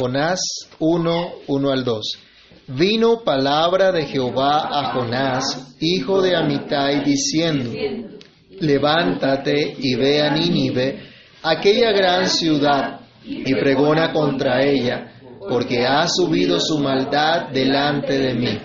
Jonás 1, 1 al 2. Vino palabra de Jehová a Jonás, hijo de Amitai, diciendo, levántate y ve a Nínive, aquella gran ciudad, y pregona contra ella, porque ha subido su maldad delante de mí.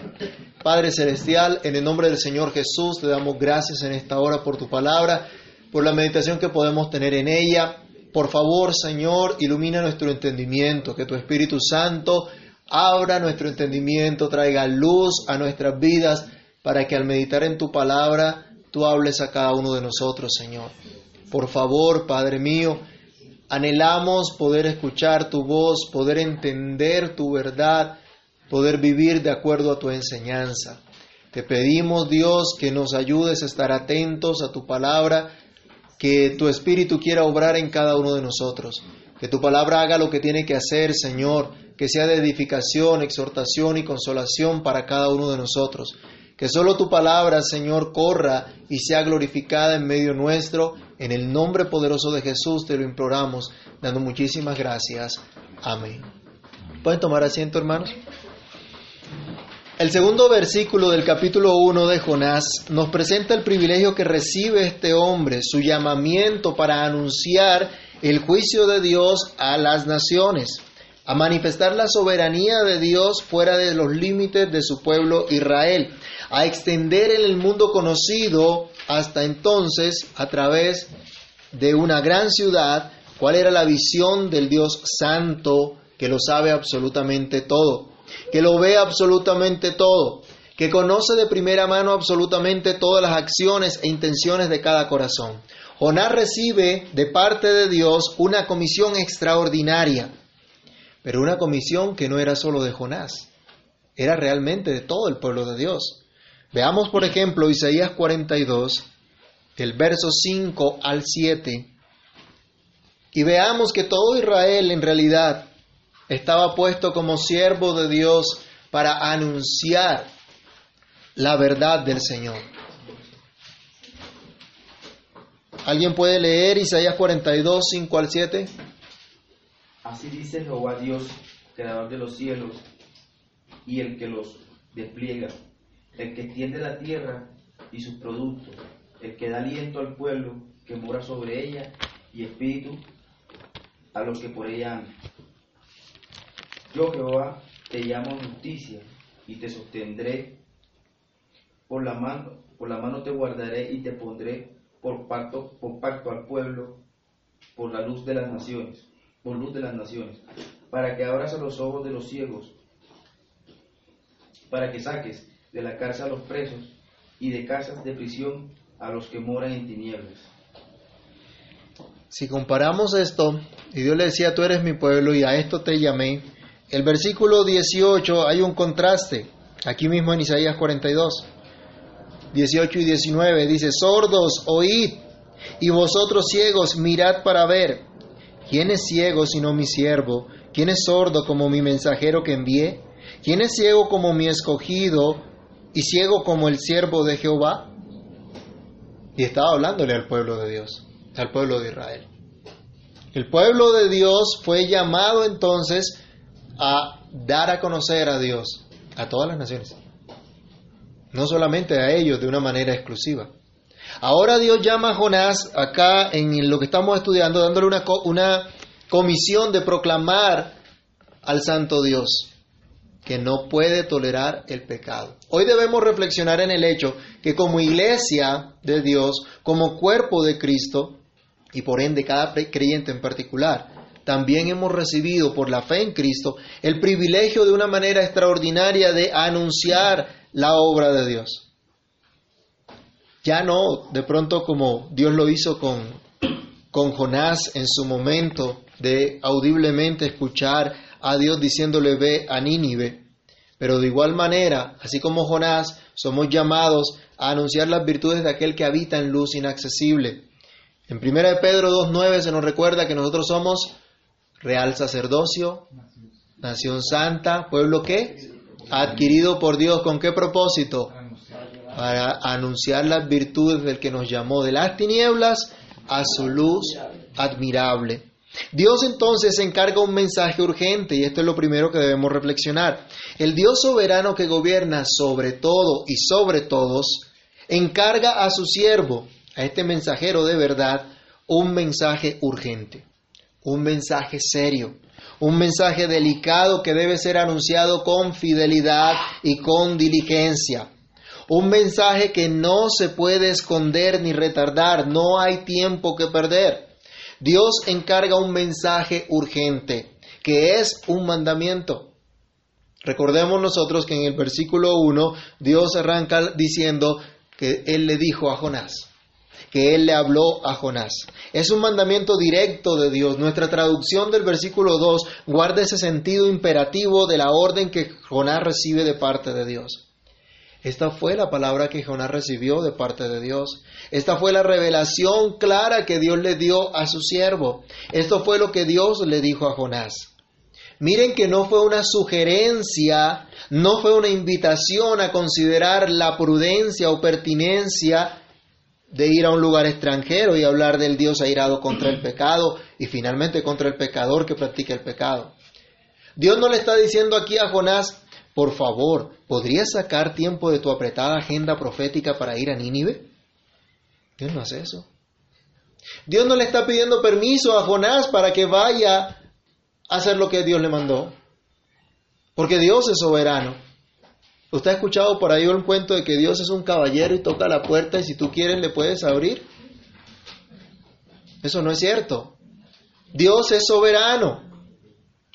Padre Celestial, en el nombre del Señor Jesús, te damos gracias en esta hora por tu palabra, por la meditación que podemos tener en ella. Por favor, Señor, ilumina nuestro entendimiento, que tu Espíritu Santo abra nuestro entendimiento, traiga luz a nuestras vidas, para que al meditar en tu palabra, tú hables a cada uno de nosotros, Señor. Por favor, Padre mío, anhelamos poder escuchar tu voz, poder entender tu verdad, poder vivir de acuerdo a tu enseñanza. Te pedimos, Dios, que nos ayudes a estar atentos a tu palabra, que tu Espíritu quiera obrar en cada uno de nosotros, que tu palabra haga lo que tiene que hacer, Señor, que sea de edificación, exhortación y consolación para cada uno de nosotros. Que solo tu palabra, Señor, corra y sea glorificada en medio nuestro. En el nombre poderoso de Jesús te lo imploramos, dando muchísimas gracias. Amén. ¿Pueden tomar asiento, hermanos? El segundo versículo del capítulo 1 de Jonás nos presenta el privilegio que recibe este hombre, su llamamiento para anunciar el juicio de Dios a las naciones, a manifestar la soberanía de Dios fuera de los límites de su pueblo Israel, a extender en el mundo conocido hasta entonces a través de una gran ciudad cuál era la visión del Dios santo que lo sabe absolutamente todo que lo ve absolutamente todo, que conoce de primera mano absolutamente todas las acciones e intenciones de cada corazón. Jonás recibe de parte de Dios una comisión extraordinaria, pero una comisión que no era solo de Jonás, era realmente de todo el pueblo de Dios. Veamos, por ejemplo, Isaías 42, el verso 5 al 7, y veamos que todo Israel en realidad estaba puesto como siervo de Dios para anunciar la verdad del Señor. ¿Alguien puede leer Isaías 42, 5 al 7? Así dice Jehová Dios, creador de los cielos y el que los despliega, el que extiende la tierra y sus productos, el que da aliento al pueblo que mora sobre ella y espíritu a los que por ella andan. Yo Jehová te llamo justicia y te sostendré por la mano, por la mano te guardaré y te pondré por pacto, por pacto al pueblo, por la luz de las naciones, por luz de las naciones, para que abras a los ojos de los ciegos, para que saques de la cárcel a los presos y de casas de prisión a los que moran en tinieblas. Si comparamos esto, y Dios le decía, tú eres mi pueblo y a esto te llamé, el versículo 18 hay un contraste, aquí mismo en Isaías 42, 18 y 19, dice, sordos, oíd, y vosotros ciegos, mirad para ver. ¿Quién es ciego sino mi siervo? ¿Quién es sordo como mi mensajero que envié? ¿Quién es ciego como mi escogido y ciego como el siervo de Jehová? Y estaba hablándole al pueblo de Dios, al pueblo de Israel. El pueblo de Dios fue llamado entonces a dar a conocer a Dios a todas las naciones, no solamente a ellos de una manera exclusiva. Ahora Dios llama a Jonás acá en lo que estamos estudiando, dándole una, una comisión de proclamar al Santo Dios que no puede tolerar el pecado. Hoy debemos reflexionar en el hecho que como iglesia de Dios, como cuerpo de Cristo, y por ende cada creyente en particular, también hemos recibido por la fe en Cristo el privilegio de una manera extraordinaria de anunciar la obra de Dios. Ya no de pronto como Dios lo hizo con, con Jonás en su momento de audiblemente escuchar a Dios diciéndole ve a Nínive, pero de igual manera, así como Jonás, somos llamados a anunciar las virtudes de aquel que habita en luz inaccesible. En 1 Pedro 2.9 se nos recuerda que nosotros somos real sacerdocio, nación santa, pueblo que adquirido por Dios con qué propósito? Para anunciar las virtudes del que nos llamó de las tinieblas a su luz admirable. Dios entonces encarga un mensaje urgente y esto es lo primero que debemos reflexionar. El Dios soberano que gobierna sobre todo y sobre todos encarga a su siervo, a este mensajero de verdad, un mensaje urgente, un mensaje serio, un mensaje delicado que debe ser anunciado con fidelidad y con diligencia. Un mensaje que no se puede esconder ni retardar, no hay tiempo que perder. Dios encarga un mensaje urgente, que es un mandamiento. Recordemos nosotros que en el versículo 1 Dios arranca diciendo que Él le dijo a Jonás, que Él le habló a Jonás. Es un mandamiento directo de Dios. Nuestra traducción del versículo 2 guarda ese sentido imperativo de la orden que Jonás recibe de parte de Dios. Esta fue la palabra que Jonás recibió de parte de Dios. Esta fue la revelación clara que Dios le dio a su siervo. Esto fue lo que Dios le dijo a Jonás. Miren que no fue una sugerencia, no fue una invitación a considerar la prudencia o pertinencia de ir a un lugar extranjero y hablar del Dios airado contra el pecado y finalmente contra el pecador que practica el pecado. Dios no le está diciendo aquí a Jonás, por favor, ¿podrías sacar tiempo de tu apretada agenda profética para ir a Nínive? Dios no hace eso. Dios no le está pidiendo permiso a Jonás para que vaya a hacer lo que Dios le mandó. Porque Dios es soberano. ¿Usted ha escuchado por ahí un cuento de que Dios es un caballero y toca la puerta y si tú quieres le puedes abrir? Eso no es cierto. Dios es soberano.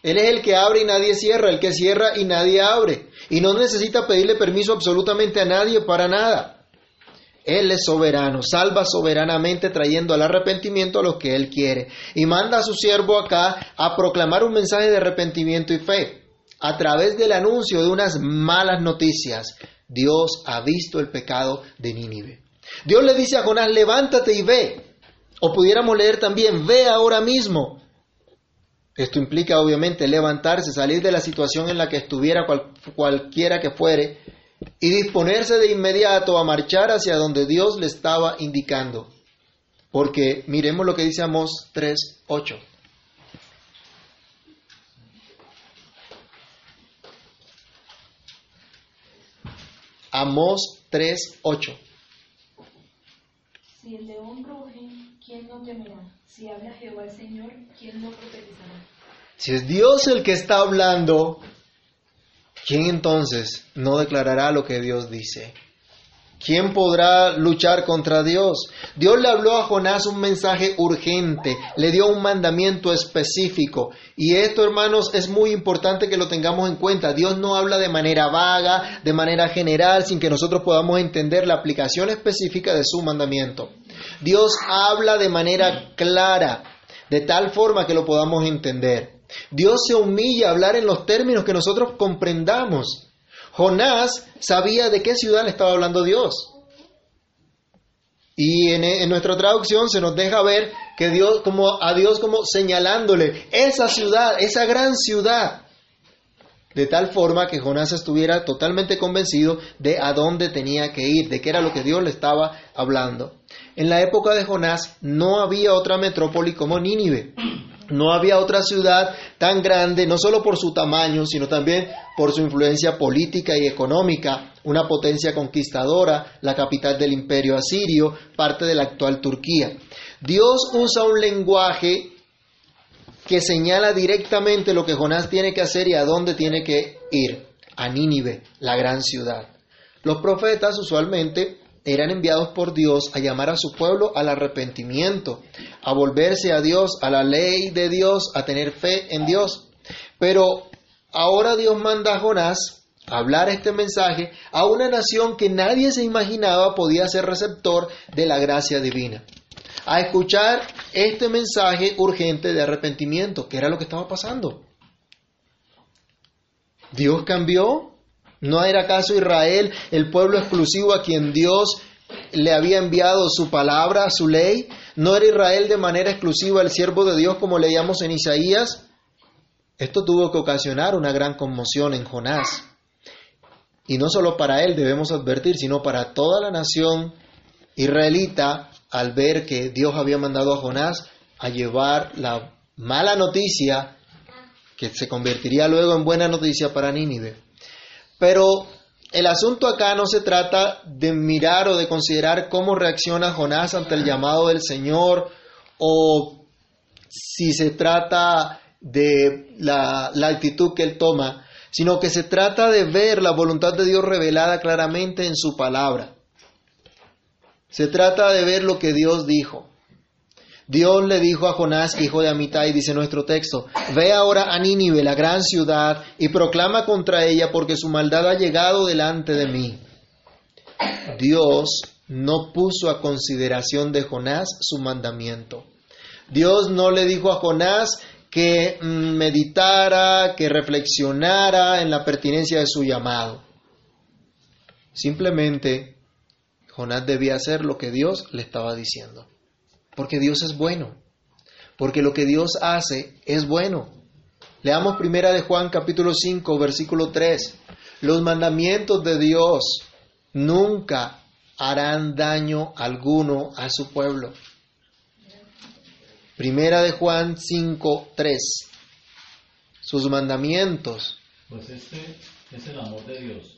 Él es el que abre y nadie cierra, el que cierra y nadie abre. Y no necesita pedirle permiso absolutamente a nadie para nada. Él es soberano, salva soberanamente trayendo al arrepentimiento a los que Él quiere. Y manda a su siervo acá a proclamar un mensaje de arrepentimiento y fe. A través del anuncio de unas malas noticias, Dios ha visto el pecado de Nínive. Dios le dice a Jonás, levántate y ve. O pudiéramos leer también, ve ahora mismo. Esto implica obviamente levantarse, salir de la situación en la que estuviera cualquiera que fuere y disponerse de inmediato a marchar hacia donde Dios le estaba indicando. Porque miremos lo que dice Amós 3:8. Amós 3:8. Si el león ruge, ¿quién no temerá? Si habla Jehová el Señor, ¿quién no profetizará? Si es Dios el que está hablando, ¿quién entonces no declarará lo que Dios dice? ¿Quién podrá luchar contra Dios? Dios le habló a Jonás un mensaje urgente, le dio un mandamiento específico. Y esto, hermanos, es muy importante que lo tengamos en cuenta. Dios no habla de manera vaga, de manera general, sin que nosotros podamos entender la aplicación específica de su mandamiento. Dios habla de manera clara, de tal forma que lo podamos entender. Dios se humilla a hablar en los términos que nosotros comprendamos. Jonás sabía de qué ciudad le estaba hablando Dios. Y en, nuestra traducción se nos deja ver que Dios, como a Dios como señalándole esa ciudad, esa gran ciudad, de tal forma que Jonás estuviera totalmente convencido de a dónde tenía que ir, de qué era lo que Dios le estaba hablando. En la época de Jonás no había otra metrópoli como Nínive. No había otra ciudad tan grande, no solo por su tamaño, sino también por su influencia política y económica, una potencia conquistadora, la capital del imperio asirio, parte de la actual Turquía. Dios usa un lenguaje que señala directamente lo que Jonás tiene que hacer y a dónde tiene que ir, a Nínive, la gran ciudad. Los profetas usualmente eran enviados por Dios a llamar a su pueblo al arrepentimiento, a volverse a Dios, a la ley de Dios, a tener fe en Dios. Pero ahora Dios manda a Jonás a hablar este mensaje a una nación que nadie se imaginaba podía ser receptor de la gracia divina. A escuchar este mensaje urgente de arrepentimiento, que era lo que estaba pasando. Dios cambió, ¿No era acaso Israel el pueblo exclusivo a quien Dios le había enviado su palabra, su ley? ¿No era Israel de manera exclusiva el siervo de Dios como leíamos en Isaías? Esto tuvo que ocasionar una gran conmoción en Jonás. Y no solo para él debemos advertir, sino para toda la nación israelita al ver que Dios había mandado a Jonás a llevar la mala noticia que se convertiría luego en buena noticia para Nínive. Pero el asunto acá no se trata de mirar o de considerar cómo reacciona Jonás ante el llamado del Señor o si se trata de la, actitud que él toma, sino que se trata de ver la voluntad de Dios revelada claramente en su palabra. Se trata de ver lo que Dios dijo. Dios le dijo a Jonás, hijo de Amitai, dice nuestro texto, ve ahora a Nínive, la gran ciudad, y proclama contra ella porque su maldad ha llegado delante de mí. Dios no puso a consideración de Jonás su mandamiento. Dios no le dijo a Jonás que mm, meditara, que reflexionara en la pertinencia de su llamado. Simplemente Jonás debía hacer lo que Dios le estaba diciendo. Porque Dios es bueno. Porque lo que Dios hace es bueno. Leamos primera de Juan capítulo 5, versículo 3. Los mandamientos de Dios nunca harán daño alguno a su pueblo. Primera de Juan 5, 3. Sus mandamientos. Pues este es el amor de Dios,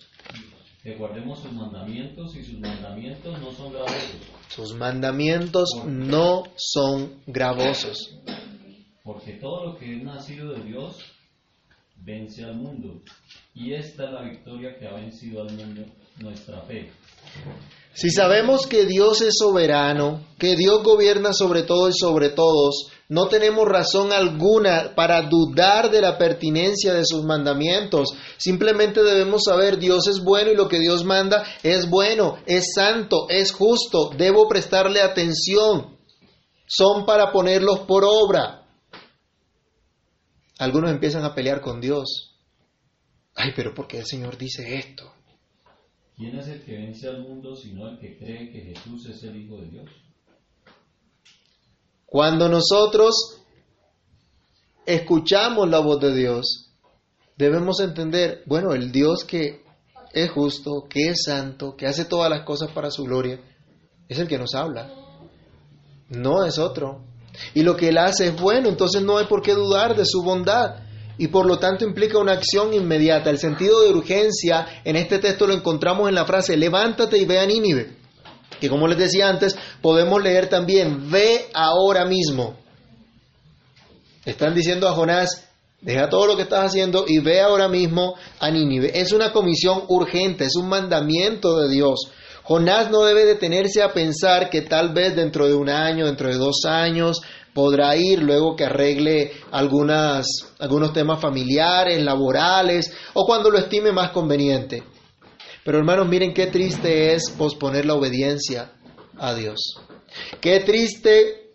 que guardemos sus mandamientos y sus mandamientos no son gravosos. Sus mandamientos no son gravosos. Porque todo lo que es nacido de Dios vence al mundo. Y esta es la victoria que ha vencido al mundo, nuestra fe. Si sabemos que Dios es soberano, que Dios gobierna sobre todo y sobre todos, no tenemos razón alguna para dudar de la pertinencia de sus mandamientos. Simplemente debemos saber Dios es bueno y lo que Dios manda es bueno, es santo, es justo. Debo prestarle atención. Son para ponerlos por obra. Algunos empiezan a pelear con Dios. Ay, pero ¿por qué el Señor dice esto? ¿Quién es el que vence al mundo sino el que cree que Jesús es el Hijo de Dios? Cuando nosotros escuchamos la voz de Dios, debemos entender, bueno, el Dios que es justo, que es santo, que hace todas las cosas para su gloria, es el que nos habla. No es otro. Y lo que Él hace es bueno, entonces no hay por qué dudar de su bondad. Y por lo tanto implica una acción inmediata. El sentido de urgencia en este texto lo encontramos en la frase, levántate y ve a Nínive que como les decía antes, podemos leer también, ve ahora mismo. Están diciendo a Jonás, deja todo lo que estás haciendo y ve ahora mismo a Nínive. Es una comisión urgente, es un mandamiento de Dios. Jonás no debe detenerse a pensar que tal vez dentro de un año, dentro de dos años, podrá ir luego que arregle algunas, algunos temas familiares, laborales o cuando lo estime más conveniente. Pero hermanos, miren qué triste es posponer la obediencia a Dios. Qué triste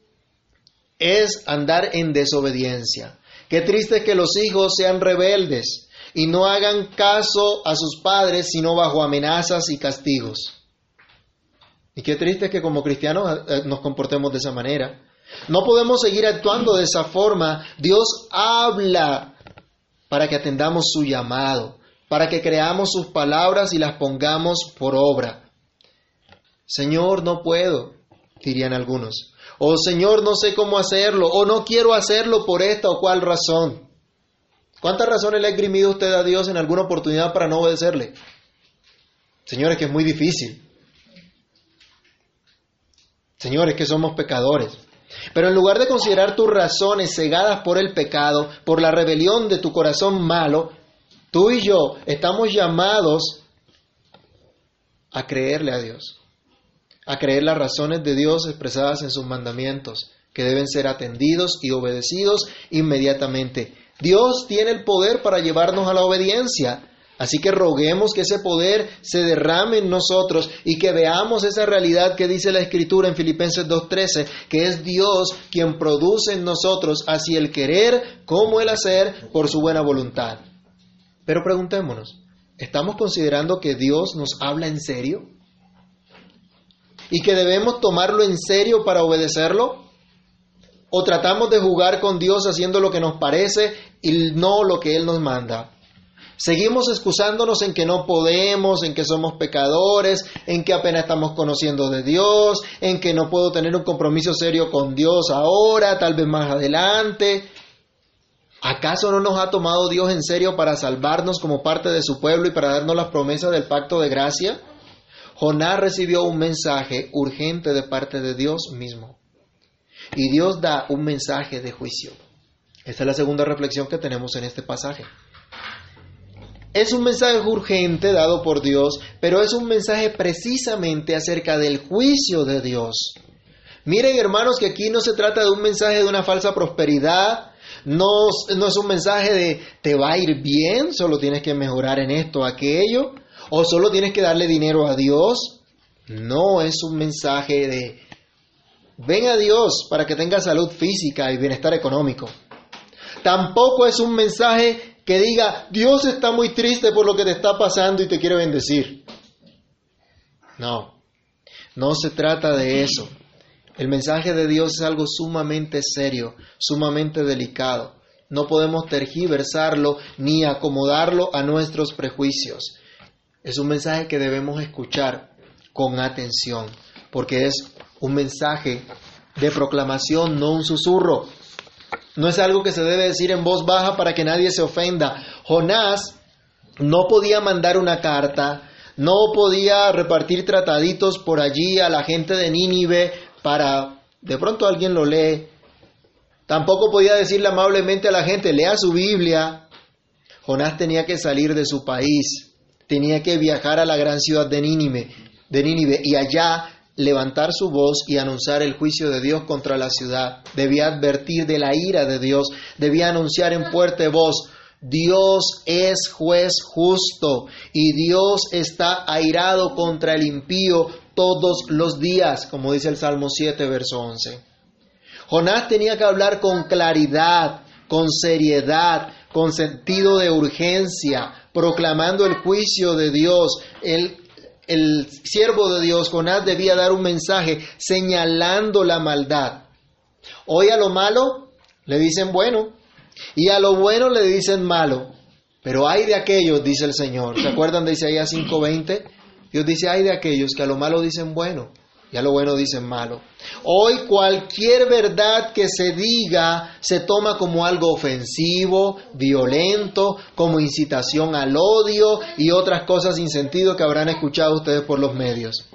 es andar en desobediencia. Qué triste es que los hijos sean rebeldes y no hagan caso a sus padres sino bajo amenazas y castigos. Y qué triste es que como cristianos eh, nos comportemos de esa manera. No podemos seguir actuando de esa forma. Dios habla para que atendamos su llamado para que creamos sus palabras y las pongamos por obra. Señor, no puedo, dirían algunos. O Señor, no sé cómo hacerlo, o no quiero hacerlo por esta o cual razón. ¿Cuántas razones le ha esgrimido usted a Dios en alguna oportunidad para no obedecerle? Señores, que es muy difícil. Señores, que somos pecadores. Pero en lugar de considerar tus razones cegadas por el pecado, por la rebelión de tu corazón malo, Tú y yo estamos llamados a creerle a Dios, a creer las razones de Dios expresadas en sus mandamientos, que deben ser atendidos y obedecidos inmediatamente. Dios tiene el poder para llevarnos a la obediencia, así que roguemos que ese poder se derrame en nosotros y que veamos esa realidad que dice la Escritura en Filipenses 2.13, que es Dios quien produce en nosotros así el querer como el hacer por su buena voluntad. Pero preguntémonos, ¿estamos considerando que Dios nos habla en serio? ¿Y que debemos tomarlo en serio para obedecerlo? ¿O tratamos de jugar con Dios haciendo lo que nos parece y no lo que Él nos manda? Seguimos excusándonos en que no podemos, en que somos pecadores, en que apenas estamos conociendo de Dios, en que no puedo tener un compromiso serio con Dios ahora, tal vez más adelante. ¿Acaso no nos ha tomado Dios en serio para salvarnos como parte de su pueblo y para darnos las promesas del pacto de gracia? Jonás recibió un mensaje urgente de parte de Dios mismo. Y Dios da un mensaje de juicio. Esta es la segunda reflexión que tenemos en este pasaje. Es un mensaje urgente dado por Dios, pero es un mensaje precisamente acerca del juicio de Dios. Miren hermanos que aquí no se trata de un mensaje de una falsa prosperidad, no, es un mensaje de te va a ir bien, solo tienes que mejorar en esto, aquello, o solo tienes que darle dinero a Dios. No es un mensaje de ven a Dios para que tengas salud física y bienestar económico. Tampoco es un mensaje que diga, Dios está muy triste por lo que te está pasando y te quiere bendecir. No, no se trata de eso. El mensaje de Dios es algo sumamente serio, sumamente delicado. No podemos tergiversarlo ni acomodarlo a nuestros prejuicios. Es un mensaje que debemos escuchar con atención, porque es un mensaje de proclamación, no un susurro. No es algo que se debe decir en voz baja para que nadie se ofenda. Jonás no podía mandar una carta, no podía repartir trataditos por allí a la gente de Nínive para, de pronto alguien lo lee. Tampoco podía decirle amablemente a la gente, lea su Biblia. Jonás tenía que salir de su país, tenía que viajar a la gran ciudad de Nínive, de Nínive y allá levantar su voz y anunciar el juicio de Dios contra la ciudad. Debía advertir de la ira de Dios. Debía anunciar en fuerte voz, Dios es juez justo y Dios está airado contra el impío todos los días, como dice el Salmo 7, verso 11. Jonás tenía que hablar con claridad, con seriedad, con sentido de urgencia, proclamando el juicio de Dios, el el siervo de Dios, Jonás, debía dar un mensaje señalando la maldad. Hoy a lo malo le dicen bueno y a lo bueno le dicen malo. Pero hay de aquellos, dice el Señor. ¿Se acuerdan de Isaías 5:20? Dios dice, hay de aquellos que a lo malo dicen bueno y a lo bueno dicen malo. Hoy cualquier verdad que se diga se toma como algo ofensivo, violento, como incitación al odio y otras cosas sin sentido que habrán escuchado ustedes por los medios.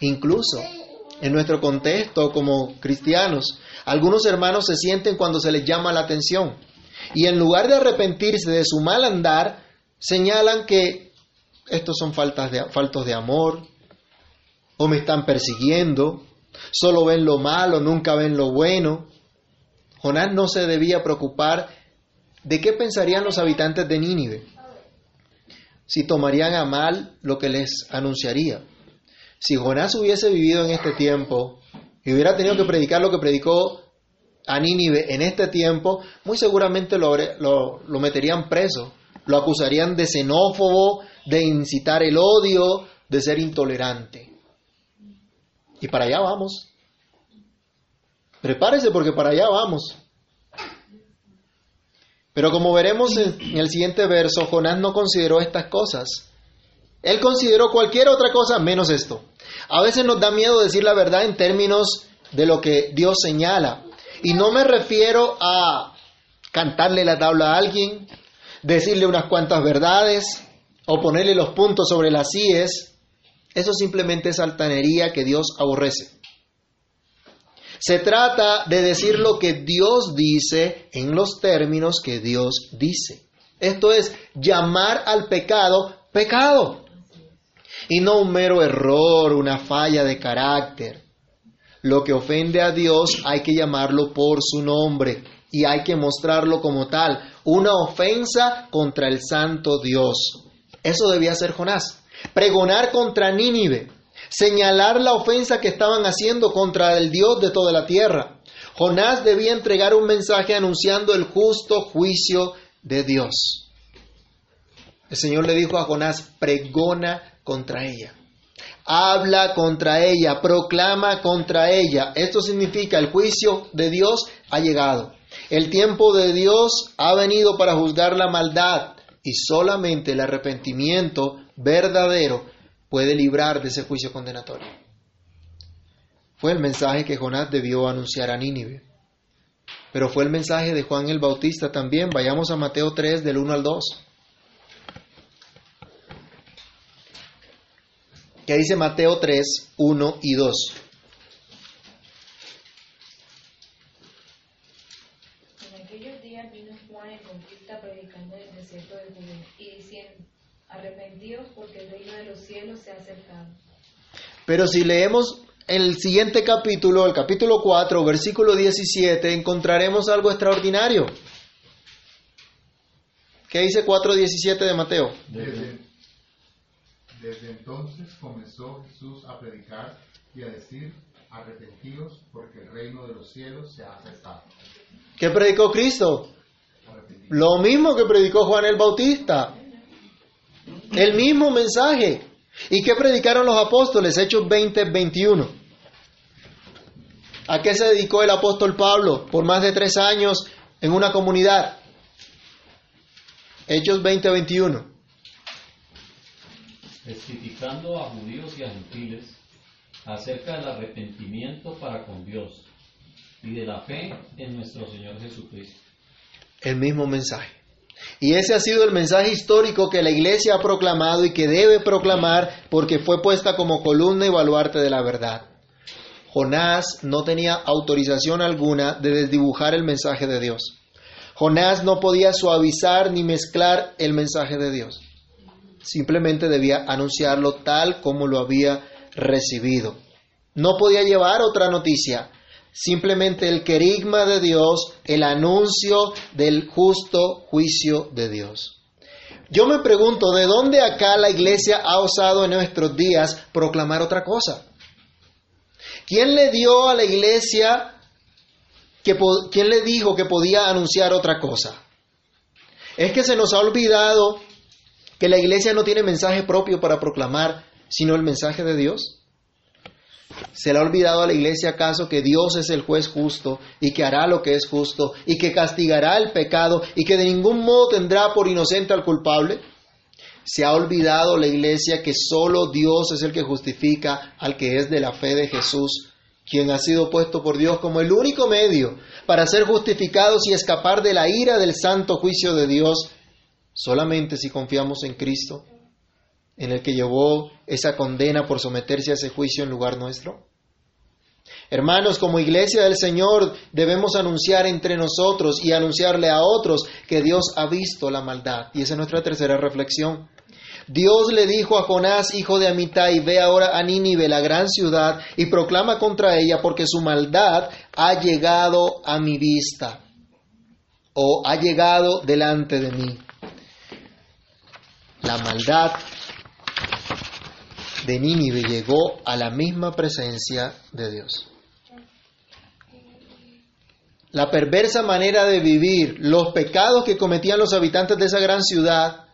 Incluso en nuestro contexto como cristianos, algunos hermanos se sienten cuando se les llama la atención y en lugar de arrepentirse de su mal andar, señalan que estos son faltas de, faltos de amor, o me están persiguiendo, solo ven lo malo, nunca ven lo bueno. Jonás no se debía preocupar de qué pensarían los habitantes de Nínive, si tomarían a mal lo que les anunciaría. Si Jonás hubiese vivido en este tiempo y hubiera tenido que predicar lo que predicó a Nínive en este tiempo, muy seguramente lo, lo, lo meterían preso, lo acusarían de xenófobo, de incitar el odio, de ser intolerante. Y para allá vamos. Prepárese porque para allá vamos. Pero como veremos en el siguiente verso, Jonás no consideró estas cosas. Él consideró cualquier otra cosa menos esto. A veces nos da miedo decir la verdad en términos de lo que Dios señala. Y no me refiero a cantarle la tabla a alguien, decirle unas cuantas verdades o ponerle los puntos sobre las IES eso simplemente es altanería que Dios aborrece. Se trata de decir lo que Dios dice en los términos que Dios dice. Esto es llamar al pecado pecado y no un mero error, una falla de carácter. Lo que ofende a Dios hay que llamarlo por su nombre y hay que mostrarlo como tal, una ofensa contra el santo Dios. Eso debía ser Jonás pregonar contra Nínive, señalar la ofensa que estaban haciendo contra el Dios de toda la tierra. Jonás debía entregar un mensaje anunciando el justo juicio de Dios. El Señor le dijo a Jonás, pregona contra ella. Habla contra ella, proclama contra ella. Esto significa el juicio de Dios ha llegado. El tiempo de Dios ha venido para juzgar la maldad, Y solamente el arrepentimiento verdadero puede librar de ese juicio condenatorio. Fue el mensaje que Jonás debió anunciar a Nínive. Pero fue el mensaje de Juan el Bautista también. Vayamos a Mateo 3 del 1 al 2. ¿Qué dice Mateo 3, 1 y 2? En aquellos días vino Juan el Bautista predicando en el desierto de Judea y diciendo, arrepentíos porque el se ha acercado. Pero si leemos el siguiente capítulo, el capítulo 4, versículo 17, encontraremos algo extraordinario. ¿Qué dice 4.17 de Mateo? Desde, desde entonces comenzó Jesús a predicar y a decir, arrepentidos porque el reino de los cielos se ha acercado. ¿Qué predicó Cristo? Lo mismo que predicó Juan el Bautista. El mismo mensaje. ¿Y qué predicaron los apóstoles? Hechos 20, 21. ¿A qué se dedicó el apóstol Pablo por más de tres años en una comunidad? Hechos 20, 21. testificando a judíos y a gentiles acerca del arrepentimiento para con Dios y de la fe en nuestro Señor Jesucristo. El mismo mensaje. Y ese ha sido el mensaje histórico que la iglesia ha proclamado y que debe proclamar porque fue puesta como columna y baluarte de la verdad. Jonás no tenía autorización alguna de desdibujar el mensaje de Dios. Jonás no podía suavizar ni mezclar el mensaje de Dios. Simplemente debía anunciarlo tal como lo había recibido. No podía llevar otra noticia. Simplemente el querigma de Dios, el anuncio del justo juicio de Dios. Yo me pregunto, ¿de dónde acá la iglesia ha osado en nuestros días proclamar otra cosa? ¿Quién le dio a la iglesia que quién le dijo que podía anunciar otra cosa? Es que se nos ha olvidado que la iglesia no tiene mensaje propio para proclamar, sino el mensaje de Dios. ¿Se le ha olvidado a la iglesia acaso que Dios es el juez justo y que hará lo que es justo y que castigará el pecado y que de ningún modo tendrá por inocente al culpable? ¿Se ha olvidado la iglesia que solo Dios es el que justifica al que es de la fe de Jesús, quien ha sido puesto por Dios como el único medio para ser justificados y escapar de la ira del santo juicio de Dios solamente si confiamos en Cristo? En el que llevó esa condena por someterse a ese juicio en lugar nuestro? Hermanos, como iglesia del Señor debemos anunciar entre nosotros y anunciarle a otros que Dios ha visto la maldad. Y esa es nuestra tercera reflexión. Dios le dijo a Jonás, hijo de Amitai, ve ahora a Nínive, la gran ciudad, y proclama contra ella, porque su maldad ha llegado a mi vista, o ha llegado delante de mí. La maldad de Nínive llegó a la misma presencia de Dios. La perversa manera de vivir, los pecados que cometían los habitantes de esa gran ciudad,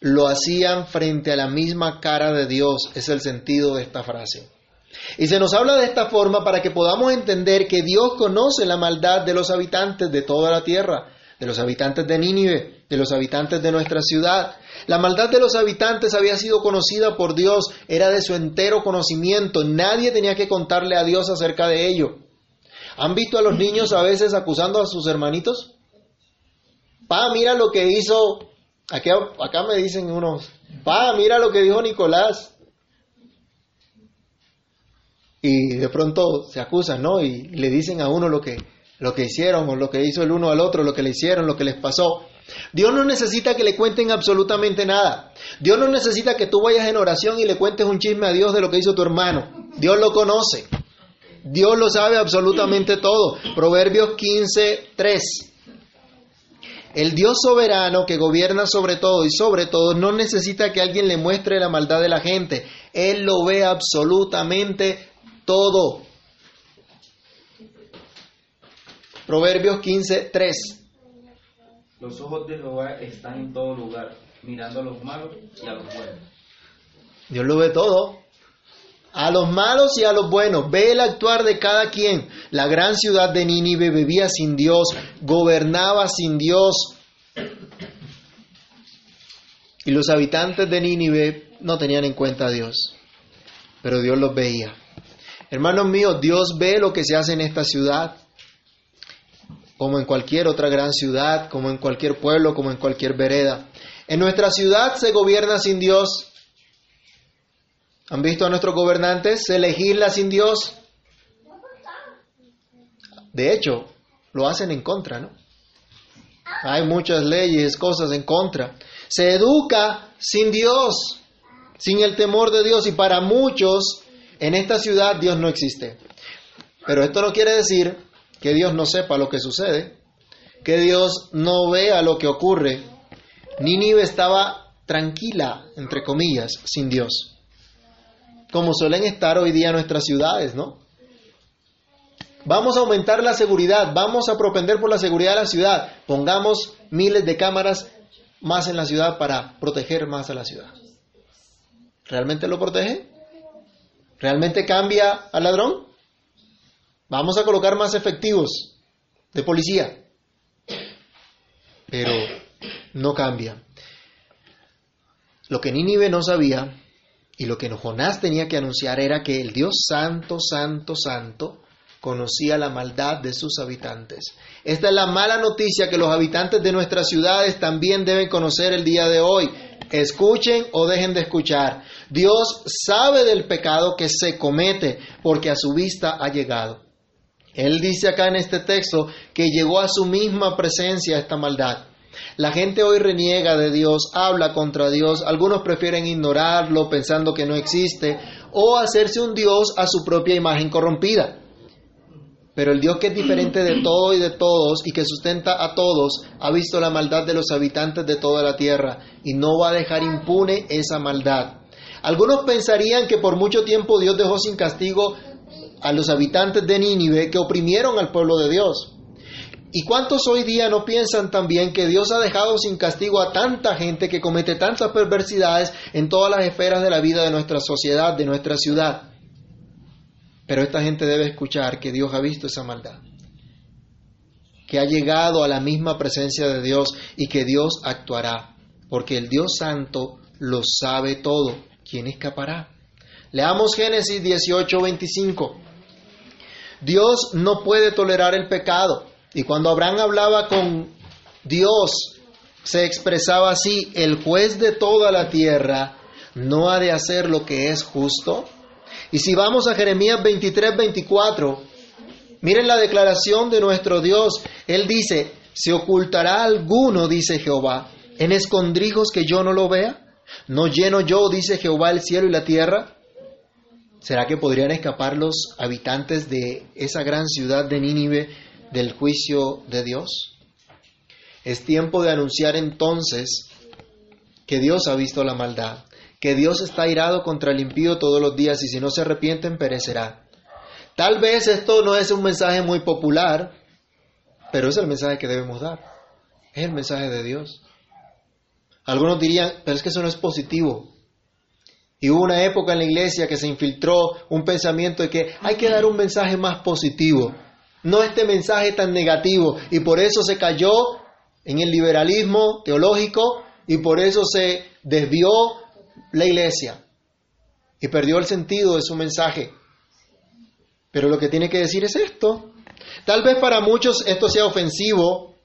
lo hacían frente a la misma cara de Dios, es el sentido de esta frase. Y se nos habla de esta forma para que podamos entender que Dios conoce la maldad de los habitantes de toda la tierra, de los habitantes de Nínive, de los habitantes de nuestra ciudad. La maldad de los habitantes había sido conocida por Dios, era de su entero conocimiento, nadie tenía que contarle a Dios acerca de ello. ¿Han visto a los niños a veces acusando a sus hermanitos? Pa, mira lo que hizo, acá, acá me dicen unos, pa, mira lo que dijo Nicolás. Y de pronto se acusan, ¿no? Y le dicen a uno lo que, lo que hicieron o lo que hizo el uno al otro, lo que le hicieron, lo que les pasó. Dios no necesita que le cuenten absolutamente nada. Dios no necesita que tú vayas en oración y le cuentes un chisme a Dios de lo que hizo tu hermano. Dios lo conoce. Dios lo sabe absolutamente todo. Proverbios 15, 3. El Dios soberano que gobierna sobre todo y sobre todo no necesita que alguien le muestre la maldad de la gente. Él lo ve absolutamente todo. Proverbios 15, 3. Los ojos de Jehová están en todo lugar, mirando a los malos y a los buenos. Dios lo ve todo. A los malos y a los buenos. Ve el actuar de cada quien. La gran ciudad de Nínive vivía sin Dios, gobernaba sin Dios. Y los habitantes de Nínive no tenían en cuenta a Dios, pero Dios los veía. Hermanos míos, Dios ve lo que se hace en esta ciudad, como en cualquier otra gran ciudad, como en cualquier pueblo, como en cualquier vereda. En nuestra ciudad se gobierna sin Dios. ¿Han visto a nuestros gobernantes? Se legisla sin Dios. De hecho, lo hacen en contra, ¿no? Hay muchas leyes, cosas en contra. Se educa sin Dios, sin el temor de Dios y para muchos en esta ciudad Dios no existe. Pero esto no quiere decir que Dios no sepa lo que sucede, que Dios no vea lo que ocurre. Nínive estaba tranquila, entre comillas, sin Dios. Como suelen estar hoy día nuestras ciudades, ¿no? Vamos a aumentar la seguridad, vamos a propender por la seguridad de la ciudad. Pongamos miles de cámaras más en la ciudad para proteger más a la ciudad. ¿Realmente lo protege? ¿Realmente cambia al ladrón? Vamos a colocar más efectivos de policía. Pero no cambia. Lo que Nínive no sabía y lo que Jonás tenía que anunciar era que el Dios santo, santo, santo conocía la maldad de sus habitantes. Esta es la mala noticia que los habitantes de nuestras ciudades también deben conocer el día de hoy. Escuchen o dejen de escuchar. Dios sabe del pecado que se comete porque a su vista ha llegado. Él dice acá en este texto que llegó a su misma presencia esta maldad. La gente hoy reniega de Dios, habla contra Dios, algunos prefieren ignorarlo pensando que no existe o hacerse un Dios a su propia imagen corrompida. Pero el Dios que es diferente de todo y de todos y que sustenta a todos, ha visto la maldad de los habitantes de toda la tierra y no va a dejar impune esa maldad. Algunos pensarían que por mucho tiempo Dios dejó sin castigo a los habitantes de Nínive que oprimieron al pueblo de Dios. ¿Y cuántos hoy día no piensan también que Dios ha dejado sin castigo a tanta gente que comete tantas perversidades en todas las esferas de la vida de nuestra sociedad, de nuestra ciudad? Pero esta gente debe escuchar que Dios ha visto esa maldad, que ha llegado a la misma presencia de Dios y que Dios actuará, porque el Dios Santo lo sabe todo. ¿Quién escapará? Leamos Génesis 18, 25. Dios no puede tolerar el pecado. Y cuando Abraham hablaba con Dios, se expresaba así, el juez de toda la tierra no ha de hacer lo que es justo. Y si vamos a Jeremías 23, 24, miren la declaración de nuestro Dios. Él dice, ¿se ocultará alguno, dice Jehová, en escondrijos que yo no lo vea? ¿No lleno yo, dice Jehová, el cielo y la tierra? ¿Será que podrían escapar los habitantes de esa gran ciudad de Nínive del juicio de Dios? Es tiempo de anunciar entonces que Dios ha visto la maldad, que Dios está irado contra el impío todos los días y si no se arrepienten perecerá. Tal vez esto no es un mensaje muy popular, pero es el mensaje que debemos dar. Es el mensaje de Dios. Algunos dirían, pero es que eso no es positivo. Y hubo una época en la iglesia que se infiltró un pensamiento de que hay que dar un mensaje más positivo, no este mensaje tan negativo. Y por eso se cayó en el liberalismo teológico y por eso se desvió la iglesia y perdió el sentido de su mensaje. Pero lo que tiene que decir es esto. Tal vez para muchos esto sea ofensivo,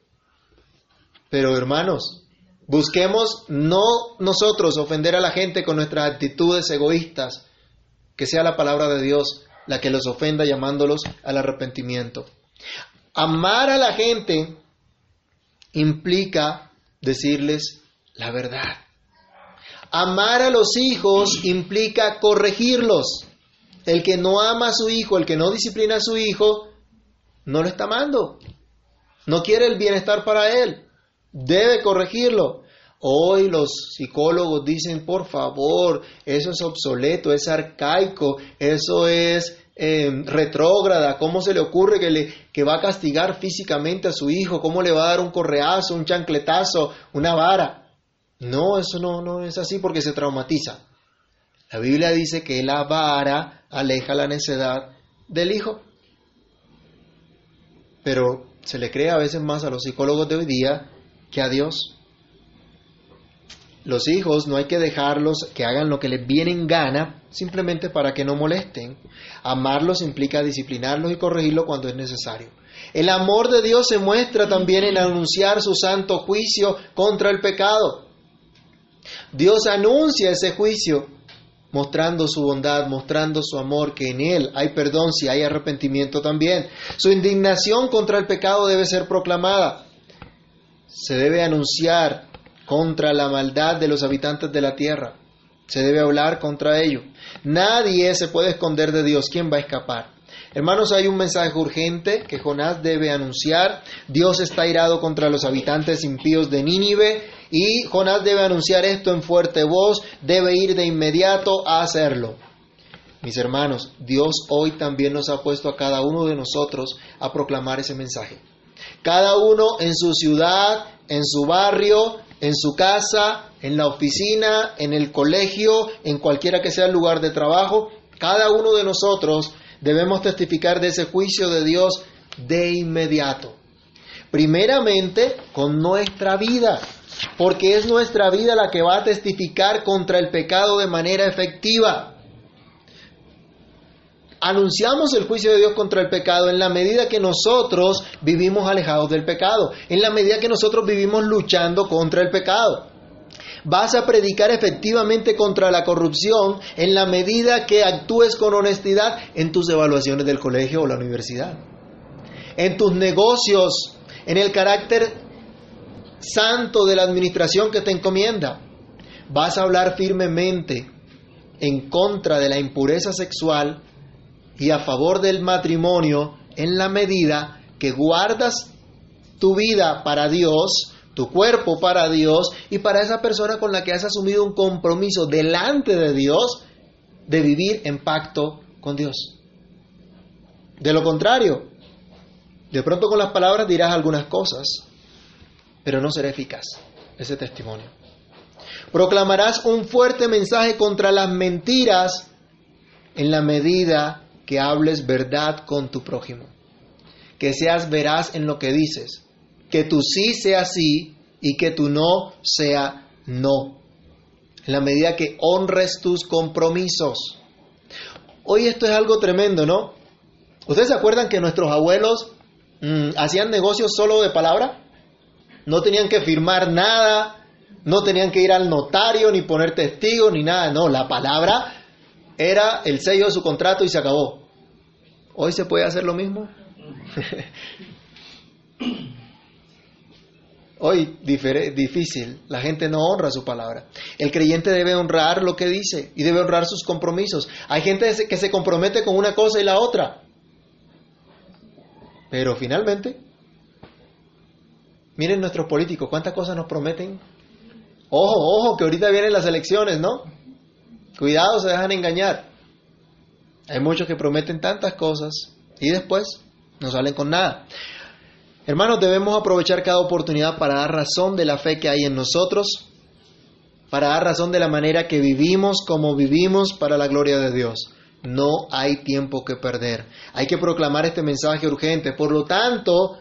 pero hermanos, Busquemos no nosotros ofender a la gente con nuestras actitudes egoístas, que sea la palabra de Dios la que los ofenda llamándolos al arrepentimiento. Amar a la gente implica decirles la verdad. Amar a los hijos implica corregirlos. El que no ama a su hijo, el que no disciplina a su hijo, no lo está amando. No quiere el bienestar para él debe corregirlo. Hoy los psicólogos dicen, por favor, eso es obsoleto, es arcaico, eso es eh, retrógrada, ¿cómo se le ocurre que, le, que va a castigar físicamente a su hijo? ¿Cómo le va a dar un correazo, un chancletazo, una vara? No, eso no, no es así porque se traumatiza. La Biblia dice que la vara aleja la necedad del hijo. Pero se le cree a veces más a los psicólogos de hoy día que a Dios. los hijos no hay que dejarlos que hagan lo que les viene en gana simplemente para que no molesten. Amarlos implica disciplinarlos y corregirlos cuando es necesario. El amor de Dios se muestra también en anunciar su santo juicio contra el pecado. Dios anuncia ese juicio mostrando su bondad, mostrando su amor, que en Él hay perdón si hay arrepentimiento también. Su indignación contra el pecado debe ser proclamada. Se debe anunciar contra la maldad de los habitantes de la tierra. Se debe hablar contra ello. Nadie se puede esconder de Dios. ¿Quién va a escapar? Hermanos, hay un mensaje urgente que Jonás debe anunciar. Dios está irado contra los habitantes impíos de Nínive y Jonás debe anunciar esto en fuerte voz, debe ir de inmediato a hacerlo. Mis hermanos, Dios hoy también nos ha puesto a cada uno de nosotros a proclamar ese mensaje. Cada uno en su ciudad, en su barrio, en su casa, en la oficina, en el colegio, en cualquiera que sea el lugar de trabajo, cada uno de nosotros debemos testificar de ese juicio de Dios de inmediato. Primeramente, con nuestra vida, porque es nuestra vida la que va a testificar contra el pecado de manera efectiva. Anunciamos el juicio de Dios contra el pecado en la medida que nosotros vivimos alejados del pecado, en la medida que nosotros vivimos luchando contra el pecado. Vas a predicar efectivamente contra la corrupción en la medida que actúes con honestidad en tus evaluaciones del colegio o la universidad, en tus negocios, en el carácter santo de la administración que te encomienda. Vas a hablar firmemente en contra de la impureza sexual y a favor del matrimonio en la medida que guardas tu vida para Dios, tu cuerpo para Dios y para esa persona con la que has asumido un compromiso delante de Dios de vivir en pacto con Dios. De lo contrario, de pronto con las palabras dirás algunas cosas, pero no será eficaz ese testimonio. Proclamarás un fuerte mensaje contra las mentiras en la medida que hables verdad con tu prójimo, que seas veraz en lo que dices, que tu sí sea sí y que tu no sea no, en la medida que honres tus compromisos. Hoy esto es algo tremendo, ¿no? ¿Ustedes se acuerdan que nuestros abuelos mmm, hacían negocios solo de palabra? No tenían que firmar nada, no tenían que ir al notario, ni poner testigos, ni nada. No, la palabra era el sello de su contrato y se acabó. ¿Hoy se puede hacer lo mismo? Hoy difícil, la gente no honra su palabra. El creyente debe honrar lo que dice y debe honrar sus compromisos. Hay gente que se compromete con una cosa y la otra. Pero finalmente, miren nuestros políticos, cuántas cosas nos prometen. Ojo, ojo, que ahorita vienen las elecciones, ¿no? Cuidado, se dejan engañar. Hay muchos que prometen tantas cosas y después no salen con nada. Hermanos, debemos aprovechar cada oportunidad para dar razón de la fe que hay en nosotros, para dar razón de la manera que vivimos, como vivimos, para la gloria de Dios. No hay tiempo que perder. Hay que proclamar este mensaje urgente. Por lo tanto,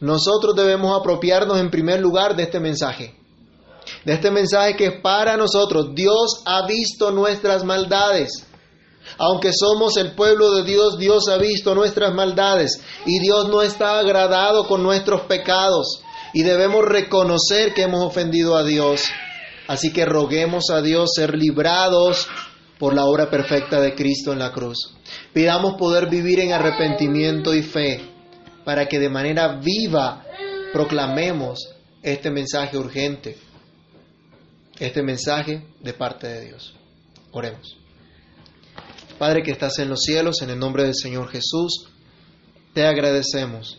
nosotros debemos apropiarnos en primer lugar de este mensaje. De este mensaje que es para nosotros. Dios ha visto nuestras maldades. Aunque somos el pueblo de Dios, Dios ha visto nuestras maldades y Dios no está agradado con nuestros pecados y debemos reconocer que hemos ofendido a Dios. Así que roguemos a Dios ser librados por la obra perfecta de Cristo en la cruz. Pidamos poder vivir en arrepentimiento y fe para que de manera viva proclamemos este mensaje urgente, este mensaje de parte de Dios. Oremos. Padre que estás en los cielos, en el nombre del Señor Jesús, te agradecemos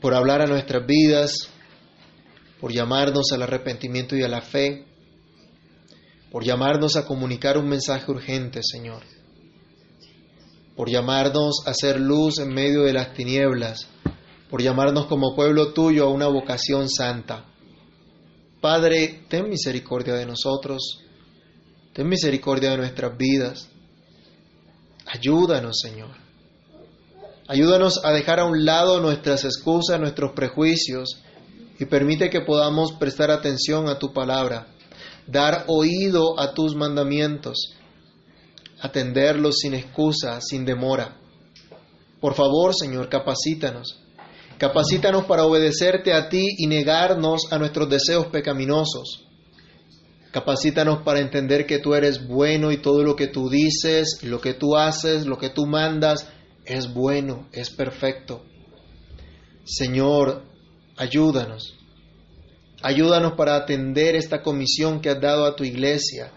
por hablar a nuestras vidas, por llamarnos al arrepentimiento y a la fe, por llamarnos a comunicar un mensaje urgente, Señor, por llamarnos a hacer luz en medio de las tinieblas, por llamarnos como pueblo tuyo a una vocación santa. Padre, ten misericordia de nosotros Ten misericordia de nuestras vidas. Ayúdanos, Señor. Ayúdanos a dejar a un lado nuestras excusas, nuestros prejuicios y permite que podamos prestar atención a tu palabra, dar oído a tus mandamientos, atenderlos sin excusa, sin demora. Por favor, Señor, capacítanos. Capacítanos para obedecerte a ti y negarnos a nuestros deseos pecaminosos. Capacítanos para entender que tú eres bueno y todo lo que tú dices, lo que tú haces, lo que tú mandas, es bueno, es perfecto. Señor, ayúdanos. Ayúdanos para atender esta comisión que has dado a tu iglesia,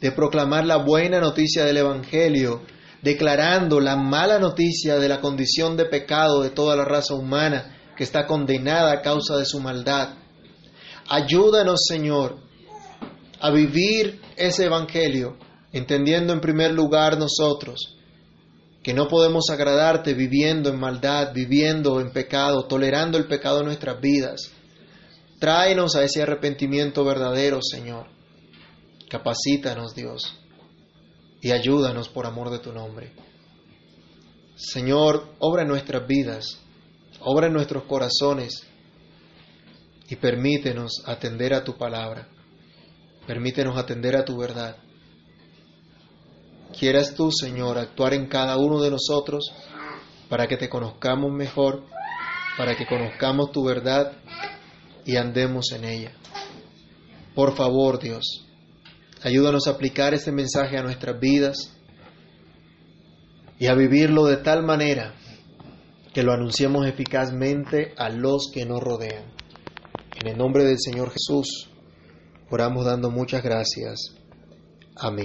de proclamar la buena noticia del Evangelio, declarando la mala noticia de la condición de pecado de toda la raza humana que está condenada a causa de su maldad. Ayúdanos, Señor, a vivir ese Evangelio, entendiendo en primer lugar nosotros que no podemos agradarte viviendo en maldad, viviendo en pecado, tolerando el pecado en nuestras vidas. Tráenos a ese arrepentimiento verdadero, Señor. Capacítanos, Dios, y ayúdanos por amor de tu nombre. Señor, obra en nuestras vidas, obra en nuestros corazones y permítenos atender a tu palabra. Permítenos atender a tu verdad. Quieras tú, Señor, actuar en cada uno de nosotros para que te conozcamos mejor, para que conozcamos tu verdad y andemos en ella. Por favor, Dios, ayúdanos a aplicar este mensaje a nuestras vidas y a vivirlo de tal manera que lo anunciemos eficazmente a los que nos rodean. En el nombre del Señor Jesús, oramos dando muchas gracias. Amén.